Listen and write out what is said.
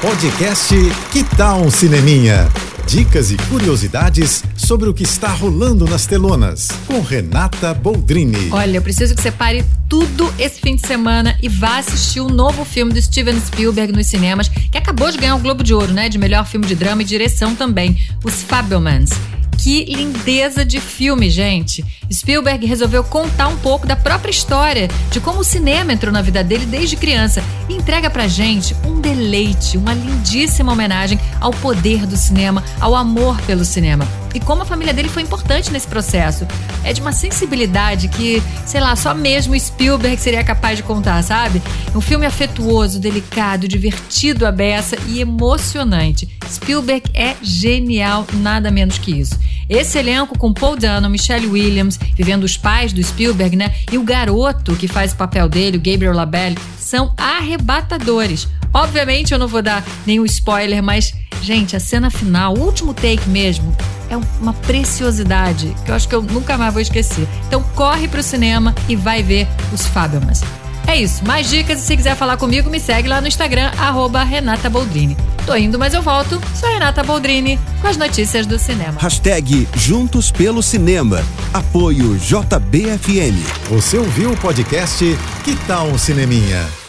Podcast Que Tal um Cineminha? Dicas e curiosidades sobre o que está rolando nas telonas, com Renata Boldrini. Olha, eu preciso que você pare tudo esse fim de semana e vá assistir o novo filme do Steven Spielberg nos cinemas, que acabou de ganhar o Globo de Ouro, né? De melhor filme de drama e direção também, Os Fabelmans. Que lindeza de filme, gente! Spielberg resolveu contar um pouco da própria história, de como o cinema entrou na vida dele desde criança e entrega pra gente um deleite, uma lindíssima homenagem ao poder do cinema, ao amor pelo cinema. E como a família dele foi importante nesse processo. É de uma sensibilidade que, sei lá, só mesmo Spielberg seria capaz de contar, sabe? Um filme afetuoso, delicado, divertido à beça e emocionante. Spielberg é genial, nada menos que isso. Esse elenco com Paul Dano, Michelle Williams, vivendo os pais do Spielberg, né? E o garoto que faz o papel dele, o Gabriel Labelle, são arrebatadores. Obviamente eu não vou dar nenhum spoiler, mas, gente, a cena final, o último take mesmo, é uma preciosidade que eu acho que eu nunca mais vou esquecer. Então corre pro cinema e vai ver os Fabelmans. É isso, mais dicas e se quiser falar comigo, me segue lá no Instagram, arroba Renata Boldrini. Tô indo, mas eu volto. Sou Renata Boldrini com as notícias do cinema. Hashtag Juntos pelo Cinema. Apoio JBFM. Você ouviu o podcast Que Tal um Cineminha?